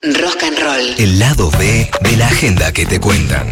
Rock and roll. El lado B de la agenda que te cuentan.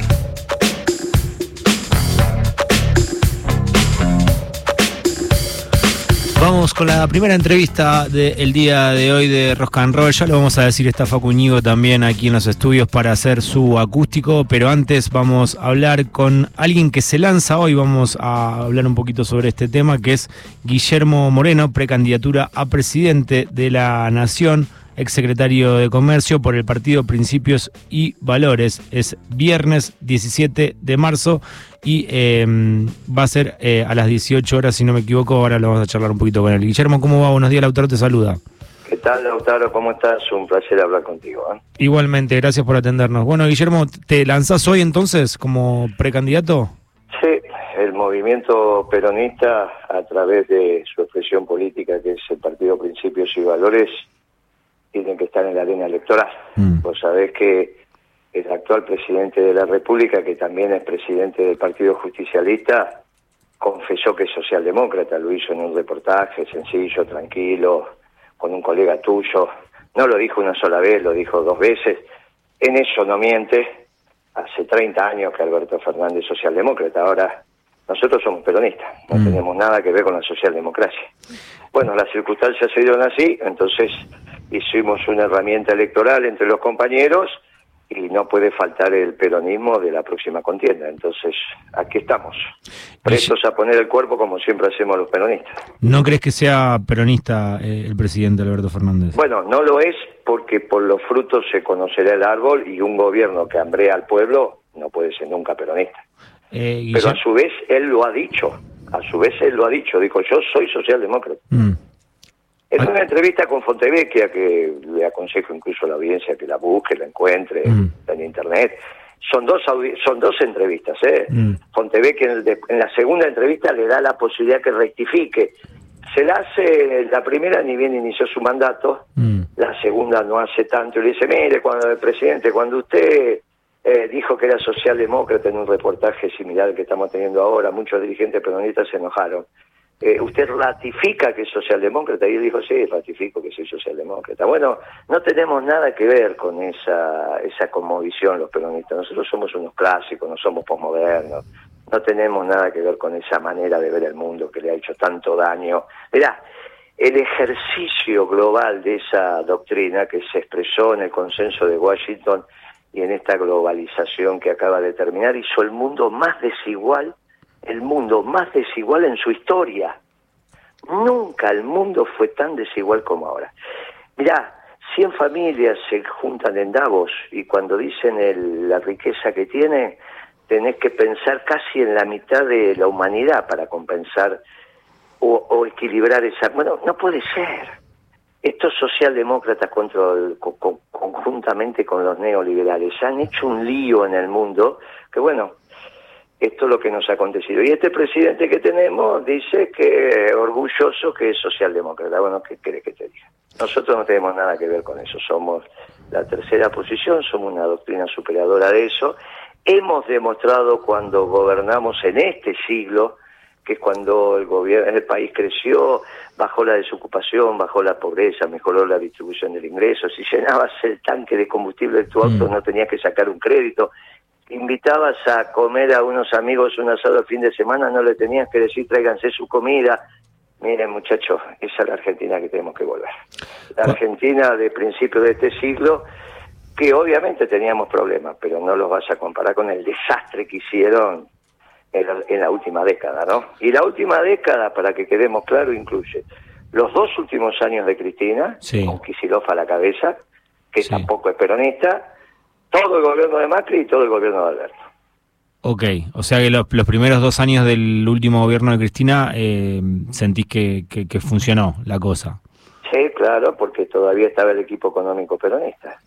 Vamos con la primera entrevista del día de hoy de Rock and Roll. Ya lo vamos a decir, está Facu Ñigo también aquí en los estudios para hacer su acústico, pero antes vamos a hablar con alguien que se lanza hoy. Vamos a hablar un poquito sobre este tema, que es Guillermo Moreno, precandidatura a presidente de la Nación exsecretario de Comercio por el partido Principios y Valores. Es viernes 17 de marzo y em, va a ser eh, a las 18 horas, si no me equivoco. Ahora lo vamos a charlar un poquito con él. Guillermo, ¿cómo va? Buenos días, Lautaro te saluda. ¿Qué tal, Lautaro? ¿Cómo estás? Un placer hablar contigo. ¿eh? Igualmente, gracias por atendernos. Bueno, Guillermo, ¿te lanzás hoy entonces como precandidato? Sí, el movimiento peronista, a través de su expresión política, que es el Partido Principios y Valores, tienen que estar en la arena electoral. Mm. Vos sabés que el actual presidente de la República, que también es presidente del Partido Justicialista, confesó que es socialdemócrata, lo hizo en un reportaje sencillo, tranquilo, con un colega tuyo. No lo dijo una sola vez, lo dijo dos veces. En eso no miente. Hace 30 años que Alberto Fernández es socialdemócrata. Ahora, nosotros somos peronistas, no Mm. tenemos nada que ver con la socialdemocracia. Bueno, las circunstancias se dieron así, entonces hicimos una herramienta electoral entre los compañeros y no puede faltar el peronismo de la próxima contienda. Entonces, aquí estamos, prestos a poner el cuerpo como siempre hacemos los peronistas. ¿No crees que sea peronista eh, el presidente Alberto Fernández? Bueno, no lo es porque por los frutos se conocerá el árbol y un gobierno que hambrea al pueblo no puede ser nunca peronista. Eh, Pero a su vez él lo ha dicho, a su vez él lo ha dicho, dijo yo soy socialdemócrata. Mm. En una entrevista con Fontevecchia, que le aconsejo incluso a la audiencia que la busque, la encuentre Mm. en internet, son dos son dos entrevistas. ¿eh? Mm. Fontevecchia en, el de- en la segunda entrevista le da la posibilidad que rectifique. Se la hace, la primera ni bien inició su mandato, Mm. la segunda no hace tanto, y le dice, mire, cuando el presidente, cuando usted eh, dijo que era socialdemócrata en un reportaje similar al que estamos teniendo ahora, muchos dirigentes peronistas se enojaron. Eh, ¿Usted ratifica que es socialdemócrata? Y él dijo, sí, ratifico que soy socialdemócrata. Bueno, no tenemos nada que ver con esa, esa conmovisión los peronistas. Nosotros somos unos clásicos, no somos posmodernos. No tenemos nada que ver con esa manera de ver el mundo que le ha hecho tanto daño. Mirá, el ejercicio global de esa doctrina que se expresó en el consenso de Washington y en esta globalización que acaba de terminar hizo el mundo más desigual, el mundo más desigual en su historia. Nunca el mundo fue tan desigual como ahora. Mirá, 100 familias se juntan en Davos y cuando dicen el- la riqueza que tiene, tenés que pensar casi en la mitad de la humanidad para compensar o, o equilibrar esa... Bueno, no puede ser. Estos socialdemócratas contra conjuntamente con los neoliberales han hecho un lío en el mundo que, bueno, esto es lo que nos ha acontecido. Y este presidente que tenemos dice que orgulloso que es socialdemócrata. Bueno, ¿qué querés que te diga? Nosotros no tenemos nada que ver con eso. Somos la tercera posición, somos una doctrina superadora de eso. Hemos demostrado cuando gobernamos en este siglo, que es cuando el gobierno, el país creció, bajó la desocupación, bajó la pobreza, mejoró la distribución del ingreso. Si llenabas el tanque de combustible de tu auto, Mm. no tenías que sacar un crédito invitabas a comer a unos amigos un asado el fin de semana, no le tenías que decir tráiganse su comida. Miren muchachos, esa es la Argentina que tenemos que volver. La Argentina de principio de este siglo, que obviamente teníamos problemas, pero no los vas a comparar con el desastre que hicieron en la, en la última década, ¿no? Y la última década, para que quedemos claro, incluye los dos últimos años de Cristina, Sí. con Kicillof a la cabeza, que Sí. tampoco es peronista, todo el gobierno de Macri y todo el gobierno de Alberto. Ok, o sea que los, los primeros dos años del último gobierno de Cristina eh, sentís que, que- que funcionó la cosa. Sí, claro, porque todavía estaba el equipo económico peronista.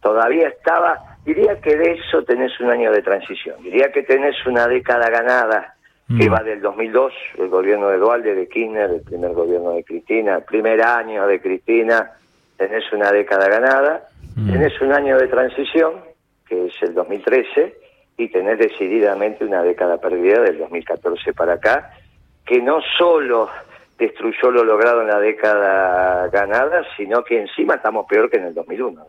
Todavía estaba, diría que de eso tenés un año de transición, diría que tenés una década ganada, que Mm. va del 2002, el gobierno de Dualde, de Kirchner, el primer gobierno de Cristina, el primer año de Cristina, tenés una década ganada, Mm. tenés un año de transición, que es el 2013, y tenés decididamente una década perdida del 2014 para acá, que no solo destruyó lo logrado en la década ganada, sino que encima estamos peor que en el 2001.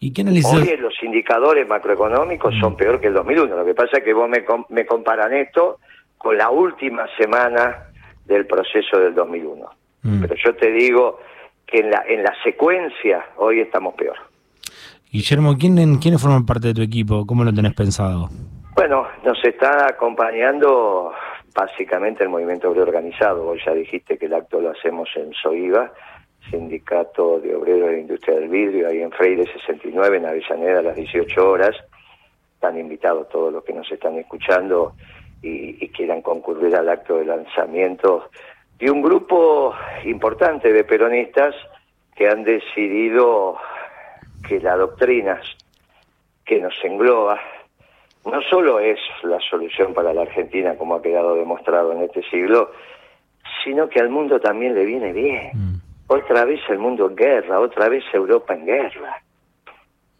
¿Y qué analizas? Hoy los indicadores macroeconómicos son peor que el 2001. Lo que pasa es que vos me, me comparan esto con la última semana del proceso del 2001. Mm. Pero yo te digo que en la, en la secuencia hoy estamos peor. Guillermo, ¿quién, ¿quiénes forman parte de tu equipo? ¿Cómo lo tenés pensado? Bueno, nos está acompañando básicamente el movimiento obrero organizado. Vos ya dijiste que el acto lo hacemos en SOIVA, Sindicato de Obreros de la Industria del Vidrio, ahí en Freire 69, en Avellaneda, a las 18 horas. Están invitados todos los que nos están escuchando y, y quieran concurrir al acto de lanzamiento de un grupo importante de peronistas que han decidido que la doctrina que nos engloba no solo es la solución para la Argentina, como ha quedado demostrado en este siglo, sino que al mundo también le viene bien. Mm. Otra vez el mundo en guerra, otra vez Europa en guerra.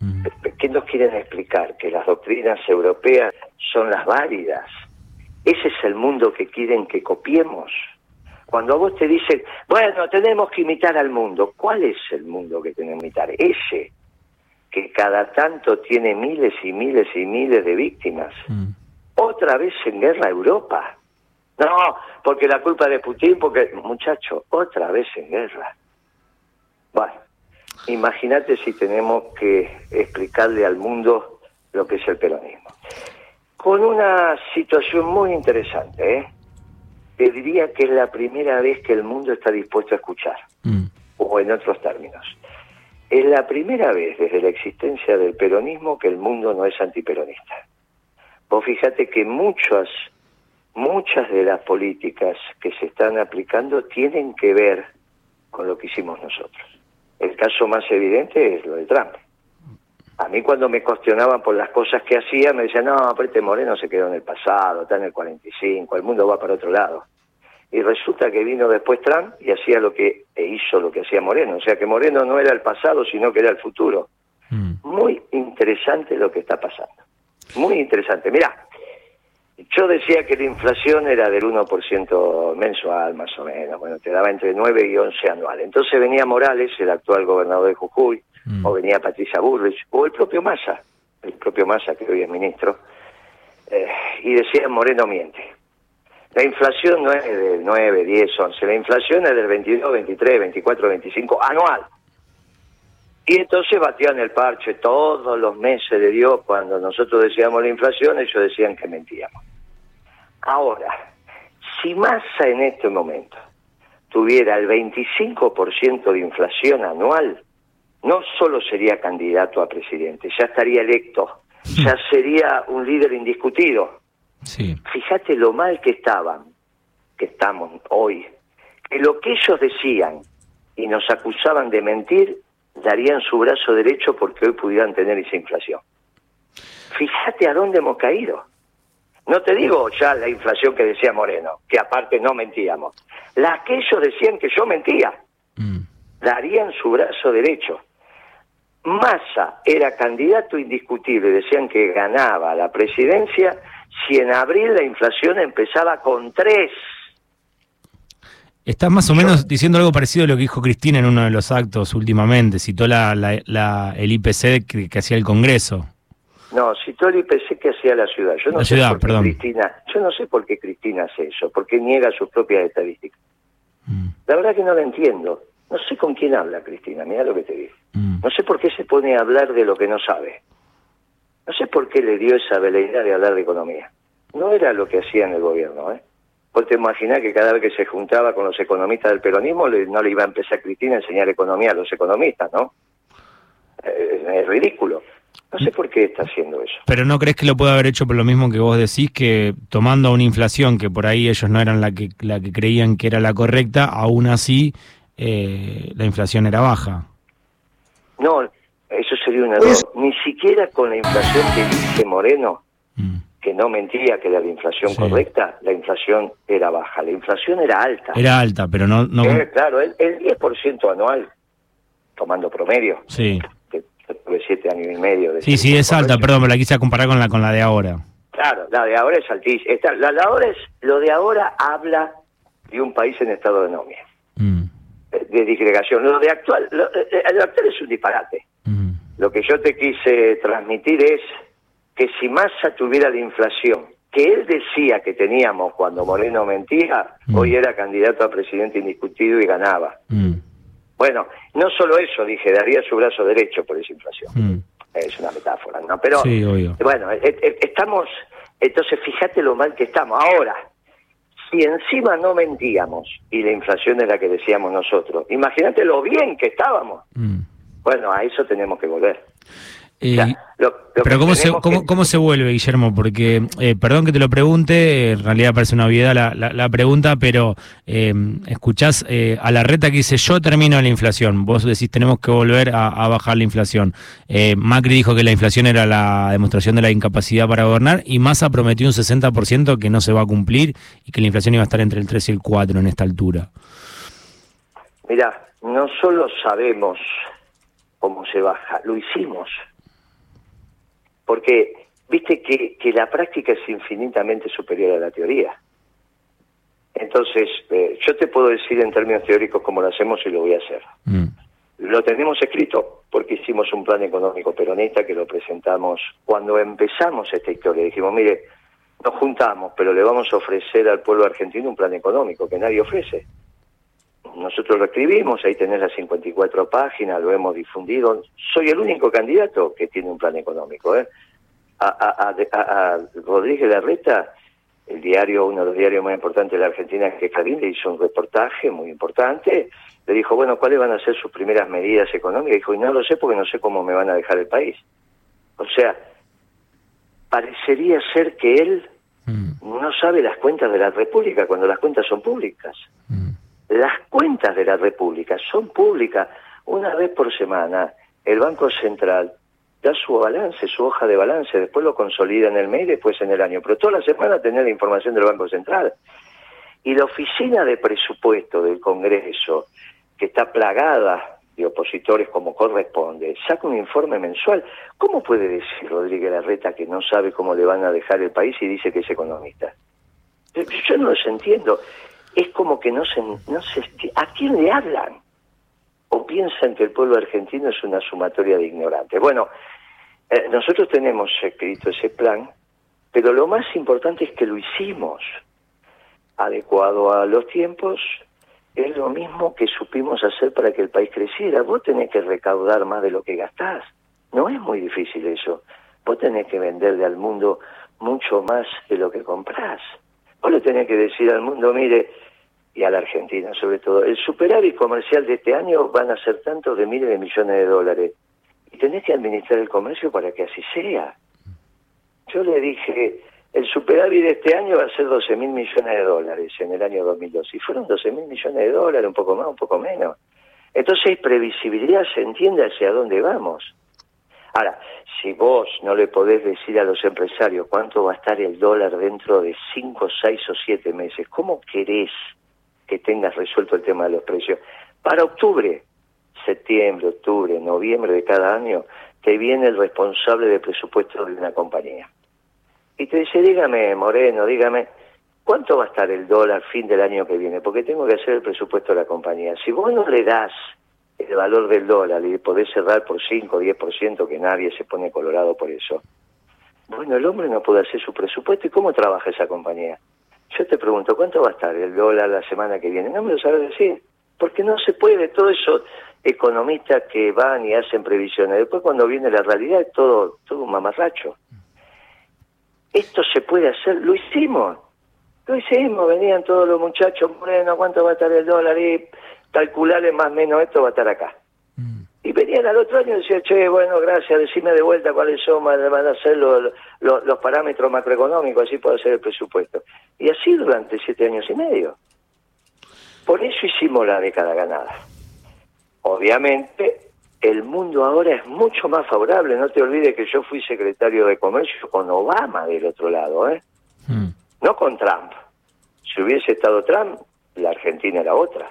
Mm. ¿Qué nos quieren explicar? Que las doctrinas europeas son las válidas. Ese es el mundo que quieren que copiemos. Cuando a vos te dicen, bueno, tenemos que imitar al mundo, ¿cuál es el mundo que tenemos que imitar? Ese, que cada tanto tiene miles y miles y miles de víctimas. Mm. Otra vez en guerra Europa. No, porque la culpa de Putin, porque, muchacho, otra vez en guerra. Bueno, imagínate si tenemos que explicarle al mundo lo que es el peronismo. Con una situación muy interesante, ¿eh? Te diría que es la primera vez que el mundo está dispuesto a escuchar, Mm. o en otros términos. Es la primera vez desde la existencia del peronismo que el mundo no es antiperonista. Vos fíjate que muchas, muchas de las políticas que se están aplicando tienen que ver con lo que hicimos nosotros. El caso más evidente es lo de Trump. A mí cuando me cuestionaban por las cosas que hacía, me decían, no, pero este Moreno se quedó en el pasado, está en el 45, el mundo va para otro lado. Y resulta que vino después Trump y hacía lo que e hizo lo que hacía Moreno. O sea que Moreno no era el pasado, sino que era el futuro. Mm. Muy interesante lo que está pasando. Muy interesante. Mirá, yo decía que la inflación era del 1% mensual, más o menos. Bueno, te daba entre 9 y 11 anual. Entonces venía Morales, el actual gobernador de Jujuy, Mm. o venía Patricia Bullrich, o el propio Massa, el propio Massa que hoy es ministro, eh, y decía Moreno miente. La inflación no es del 9, 10, 11, la inflación es del 22, 23, 24, 25 anual. Y entonces batían el parche todos los meses de Dios cuando nosotros decíamos la inflación, ellos decían que mentíamos. Ahora, si Massa en este momento tuviera el 25% de inflación anual, no solo sería candidato a presidente, ya estaría electo, ya sería un líder indiscutido. Sí. Fíjate lo mal que estaban, que estamos hoy, que lo que ellos decían y nos acusaban de mentir, darían su brazo derecho porque hoy pudieran tener esa inflación. Fíjate a dónde hemos caído. No te digo ya la inflación que decía Moreno, que aparte no mentíamos. Las que ellos decían que yo mentía, Mm. darían su brazo derecho. Massa era candidato indiscutible, decían que ganaba la presidencia si en abril la inflación empezaba con tres. Estás más o menos diciendo algo parecido a lo que dijo Cristina en uno de los actos últimamente. Citó la, la- la- el IPC que, que hacía el Congreso. No, citó el IPC que hacía la ciudad. Yo no La sé ciudad, por qué perdón. Cristina, yo no sé por qué Cristina hace eso, porque niega sus propias estadísticas. Mm. La verdad que no lo entiendo. No sé con quién habla Cristina, mira lo que te digo. Mm. No sé por qué se pone a hablar de lo que no sabe. No sé por qué le dio esa veleidad de hablar de economía. No era lo que hacía en el gobierno, ¿eh? Vos te imaginás que cada vez que se juntaba con los economistas del peronismo le- no le iba a empezar Cristina a enseñar economía a los economistas, ¿no? Eh, es ridículo. No sé por qué está haciendo eso. Pero no crees que lo puede haber hecho por lo mismo que vos decís, que tomando una inflación que por ahí ellos no eran la que, la que creían que era la correcta, aún así eh, la inflación era baja. No, eso sería un error. Ni siquiera con la inflación que dice Moreno, Mm. que no mentía que era la inflación Sí. correcta, la inflación era baja. La inflación era alta. Era alta, pero no... no Eh, claro, el, el 10% anual, tomando promedio, sí. yo tuve siete años y medio. De sí, sí, es alta, perdón, pero la quise comparar con la, con la de ahora. Claro, la de ahora es altísima. La, la ahora es, lo de ahora habla de un país en estado de anomia, Mm. De, disgregación. Lo de actual, lo, eh, eh, lo actual es un disparate. Lo que yo te quise transmitir es que si Massa tuviera la inflación que él decía que teníamos cuando Moreno mentía, hoy era candidato a presidente indiscutido y ganaba. Bueno, no solo eso, dije, daría su brazo derecho por esa inflación. Es una metáfora, ¿no? Pero, Sí, bueno, e- e- estamos, entonces fíjate lo mal que estamos. Ahora, si encima no mentíamos y la inflación es la que decíamos nosotros, imagínate lo bien que estábamos. Mm. Bueno, a eso tenemos que volver. Eh, lo- lo pero ¿cómo se, cómo, que- cómo se vuelve, Guillermo? Porque, eh, perdón que te lo pregunte, en realidad parece una obviedad la, la- la pregunta, pero eh, escuchás eh, a la reta que dice yo termino la inflación, vos decís tenemos que volver a, a bajar la inflación. Eh, Macri dijo que la inflación era la demostración de la incapacidad para gobernar y Massa prometió un 60% que no se va a cumplir y que la inflación iba a estar entre el 3 y el 4 en esta altura. Mira, no solo sabemos cómo se baja, lo hicimos. Porque, viste que, que la práctica es infinitamente superior a la teoría. Entonces, eh, yo te puedo decir en términos teóricos cómo lo hacemos y lo voy a hacer. Mm, Lo tenemos escrito porque hicimos un plan económico peronista que lo presentamos cuando empezamos esta historia. Dijimos, mire, nos juntamos, pero le vamos a ofrecer al pueblo argentino un plan económico que nadie ofrece. Nosotros lo escribimos, ahí tenés las 54 páginas, lo hemos difundido. Soy el único candidato que tiene un plan económico. ¿eh? A, a- a- a Rodríguez Larreta, el diario, uno de los diarios más importantes de la Argentina, que es Clarín, le hizo un reportaje muy importante. Le dijo, bueno, ¿cuáles van a ser sus primeras medidas económicas? Dijo, y no lo sé porque no sé cómo me van a dejar el país. O sea, parecería ser que él mm, no sabe las cuentas de la República cuando las cuentas son públicas. mm. Las cuentas de la República son públicas. Una vez por semana, el Banco Central da su balance, su hoja de balance, después lo consolida en el mes y después en el año. Pero toda la semana tenés la información del Banco Central. Y la oficina de presupuesto del Congreso, que está plagada de opositores como corresponde, saca un informe mensual. ¿Cómo puede decir Rodríguez Larreta que no sabe cómo le van a dejar el país y dice que es economista? Yo no los entiendo. Es como que no se, no. ¿A quién le hablan? ¿O piensan que el pueblo argentino es una sumatoria de ignorantes? Bueno, eh, nosotros tenemos escrito ese plan, pero lo más importante es que lo hicimos adecuado a los tiempos. Es lo mismo que supimos hacer para que el país creciera. Vos tenés que recaudar más de lo que gastás. No es muy difícil eso. Vos tenés que venderle al mundo mucho más de lo que comprás. Vos le tenés que decir al mundo, mire, y a la Argentina sobre todo, el superávit comercial de este año van a ser tantos de miles de millones de dólares. Y tenés que administrar el comercio para que así sea. Yo le dije, el superávit de este año va a ser 12 mil millones de dólares en el año 2002. Y fueron 12 mil millones de dólares, un poco más, un poco menos. Entonces hay previsibilidad, se entiende hacia dónde vamos. Ahora, si vos no le podés decir a los empresarios cuánto va a estar el dólar dentro de 5, 6 o 7 meses, ¿cómo querés que tengas resuelto el tema de los precios? Para octubre, septiembre, octubre, noviembre de cada año, te viene el responsable de presupuesto de una compañía. Y te dice, dígame, Moreno, dígame, ¿cuánto va a estar el dólar fin del año que viene? Porque tengo que hacer el presupuesto de la compañía. Si vos no le das el valor del dólar y podés cerrar por 5 o 10%, que nadie se pone colorado por eso, bueno, el hombre no puede hacer su presupuesto. ¿Y cómo trabaja esa compañía? Yo te pregunto, ¿cuánto va a estar el dólar la semana que viene? No me lo sabes decir. Porque no se puede, todo eso economistas que van y hacen previsiones. Después cuando viene la realidad es todo, todo un mamarracho. Esto se puede hacer, lo hicimos. Lo hicimos, venían todos los muchachos, bueno, ¿cuánto va a estar el dólar? Y calcularle más o menos esto va a estar acá. Y venían al otro año y decían, che, bueno, gracias, decime de vuelta cuáles son, van van a ser los, los, los parámetros macroeconómicos, así puedo hacer el presupuesto. Y así durante siete años y medio. Por eso hicimos la década ganada. Obviamente, el mundo ahora es mucho más favorable. No te olvides que yo fui secretario de Comercio con Obama del otro lado, ¿eh? Mm. no con Trump. Si hubiese estado Trump, la Argentina era otra.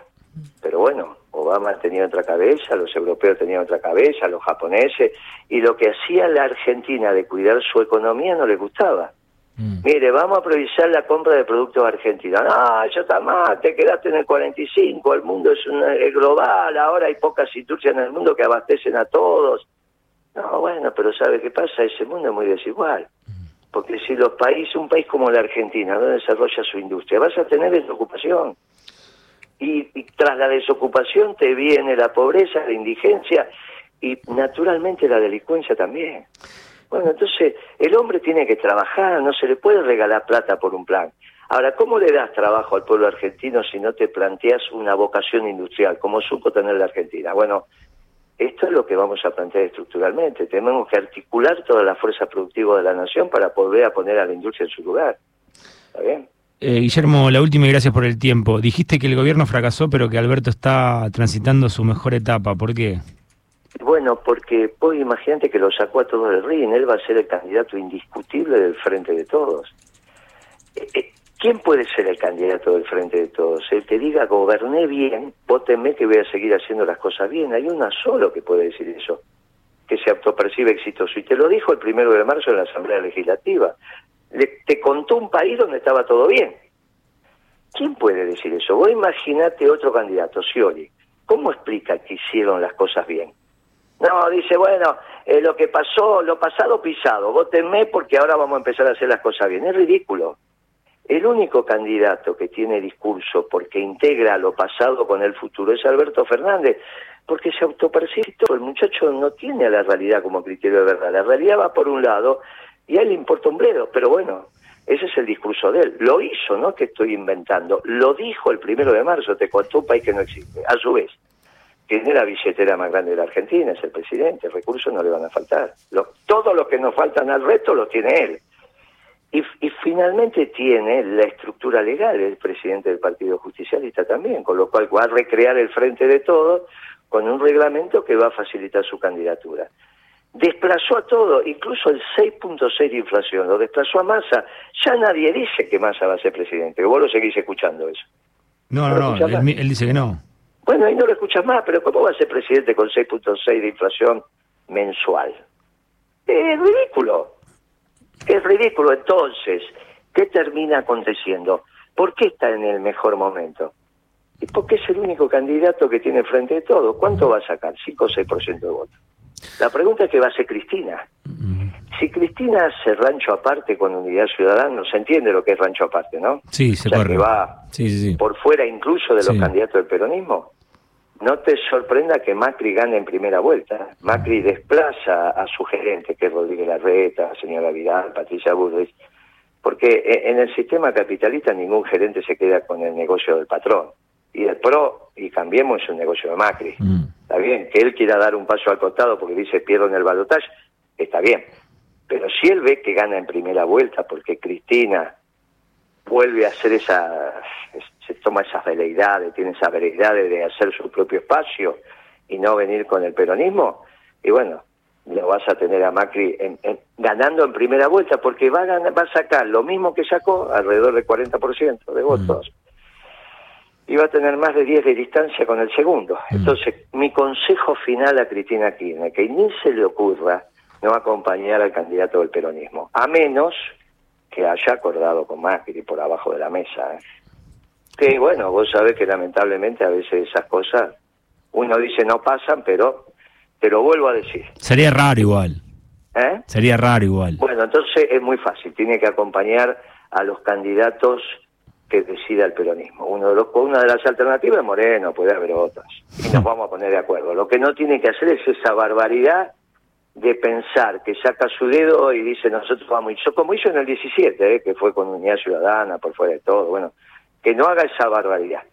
Pero bueno, Obama tenía otra cabeza, los europeos tenían otra cabeza, los japoneses, y lo que hacía la Argentina de cuidar su economía no les gustaba. Mm. Mire, vamos a priorizar la compra de productos argentinos. No, ya está mal, te quedaste en el 45, el mundo es, una- es global, ahora hay pocas industrias en el mundo que abastecen a todos. No, bueno, pero ¿sabe qué pasa? Ese mundo es muy desigual. Porque si los países, un país como la Argentina, no desarrolla su industria, vas a tener desocupación. Y, y tras la desocupación te viene la pobreza, la indigencia y naturalmente la delincuencia también. Bueno, entonces el hombre tiene que trabajar, no se le puede regalar plata por un plan. Ahora, ¿cómo le das trabajo al pueblo argentino si no te planteas una vocación industrial, como supo tener la Argentina? Bueno, esto es lo que vamos a plantear estructuralmente. Tenemos que articular toda la fuerza productiva de la nación para volver a poner a la industria en su lugar. ¿Está bien? Eh, Guillermo, la última y gracias por el tiempo. Dijiste que el gobierno fracasó, pero que Alberto está transitando su mejor etapa. ¿Por qué? Bueno, porque vos imagínate que lo sacó a todos del ring, él va a ser el candidato indiscutible del frente de todos. Eh, eh, ¿Quién puede ser el candidato del frente de todos? El que diga goberné bien, vótenme que voy a seguir haciendo las cosas bien. Hay una solo que puede decir eso, que se autopercibe exitoso. Y te lo dijo el primero de marzo en la Asamblea Legislativa. Le, te contó un país donde estaba todo bien. ¿Quién puede decir eso? Vos imaginate otro candidato, Scioli. ¿Cómo explica que hicieron las cosas bien? No, dice, bueno, eh, lo que pasó, lo pasado pisado, votenme porque ahora vamos a empezar a hacer las cosas bien. Es ridículo. El único candidato que tiene discurso porque integra lo pasado con el futuro es Alberto Fernández, porque se autopercibe El muchacho no tiene a la realidad como criterio de verdad. La realidad va por un lado y a él le importa un bledo, pero bueno, ese es el discurso de él. Lo hizo, no que estoy inventando. Lo dijo el primero de marzo, te contó un país que no existe. A su vez, tiene la billetera más grande de la Argentina, es el presidente, recursos no le van a faltar. Todo lo que nos faltan al resto lo tiene él. Y, y, finalmente tiene la estructura legal el presidente del Partido Justicialista también, con lo cual va a recrear el frente de todos con un reglamento que va a facilitar su candidatura. Desplazó a todo, incluso el 6.6 de inflación, lo desplazó a Massa. Ya nadie dice que Massa va a ser presidente, vos lo seguís escuchando eso. No, no, no, él, él dice que no. Bueno, ahí no lo escuchas más, pero ¿cómo va a ser presidente con 6.6 de inflación mensual? Es ridículo. Es ridículo. Entonces, ¿qué termina aconteciendo? ¿Por qué está en el mejor momento? Y porque es el único candidato que tiene frente de todo. ¿Cuánto va a sacar? 5 o 6% de votos. La pregunta es qué va a hacer Cristina. Si Cristina hace rancho aparte con Unidad Ciudadana, se entiende lo que es rancho aparte, ¿no? Sí, se o sea, corre. que va sí, sí, sí. por fuera incluso de los candidatos del peronismo. No te sorprenda que Macri gane en primera vuelta. Macri desplaza a su gerente, que es Rodríguez Larreta, señora Vidal, Patricia Burris, porque e- en el sistema capitalista ningún gerente se queda con el negocio del patrón. Y el PRO, y cambiemos, es un negocio de Macri. Mm. Está bien, que él quiera dar un paso al costado porque dice pierdo en el balotaje, está bien. Pero si él ve que gana en primera vuelta porque Cristina vuelve a hacer esa, se toma esas veleidades, tiene esas veleidades de hacer su propio espacio y no venir con el peronismo, y bueno, lo vas a tener a Macri en- en- ganando en primera vuelta porque va a, ganar- va a sacar lo mismo que sacó, alrededor del 40% de votos. Y va a tener más de 10 de distancia con el segundo. Entonces, mi consejo final a Cristina Kirchner, que ni se le ocurra no acompañar al candidato del peronismo, a menos que haya acordado con Macri por abajo de la mesa. ¿eh? Que bueno, vos sabés que lamentablemente a veces esas cosas, uno dice no pasan, pero te lo vuelvo a decir. Sería raro igual. ¿eh? Sería raro igual. Bueno, entonces es muy fácil, tiene que acompañar a los candidatos que decida el peronismo. Uno de los, una de las alternativas es Moreno, puede haber otras, y nos vamos a poner de acuerdo. Lo que no tiene que hacer es esa barbaridad de pensar que saca su dedo y dice nosotros vamos, hizo como hizo en el 17, ¿eh? que fue con Unidad Ciudadana, por fuera de todo, bueno, que no haga esa barbaridad,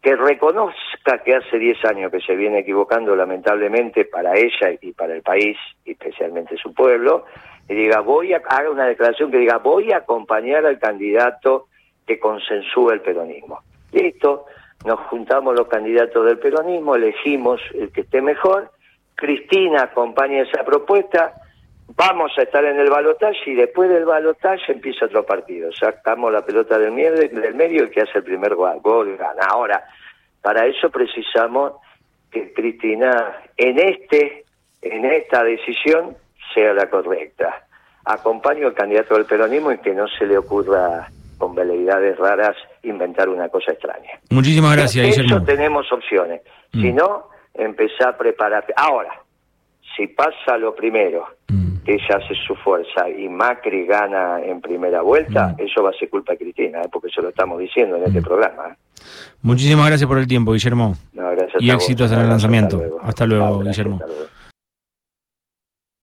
que reconozca que hace 10 años que se viene equivocando lamentablemente para ella y para el país, especialmente su pueblo, y diga, voy a, haga una declaración que diga, voy a acompañar al candidato que consensúa el peronismo. Listo, nos juntamos los candidatos del peronismo, elegimos el que esté mejor, Cristina acompaña esa propuesta, vamos a estar en el balotaje y después del balotaje empieza otro partido. Sacamos la pelota del del medio y que hace el primer gol, gol gana. Ahora, para eso precisamos que Cristina en este, en esta decisión sea la correcta. Acompaño al candidato del peronismo y que no se le ocurra con veleidades raras inventar una cosa extraña. Muchísimas gracias, Eso Guillermo. tenemos opciones. Si Mm. no, empezá a prepararte. Ahora, si pasa lo primero, Mm. que ella hace su fuerza y Macri gana en primera vuelta, Mm. eso va a ser culpa de Cristina, ¿eh? porque eso lo estamos diciendo en este programa. ¿eh? Muchísimas gracias por el tiempo, Guillermo. No, Y a vos. éxitos en el lanzamiento. luego. Hasta luego, gracias, Guillermo. hasta luego.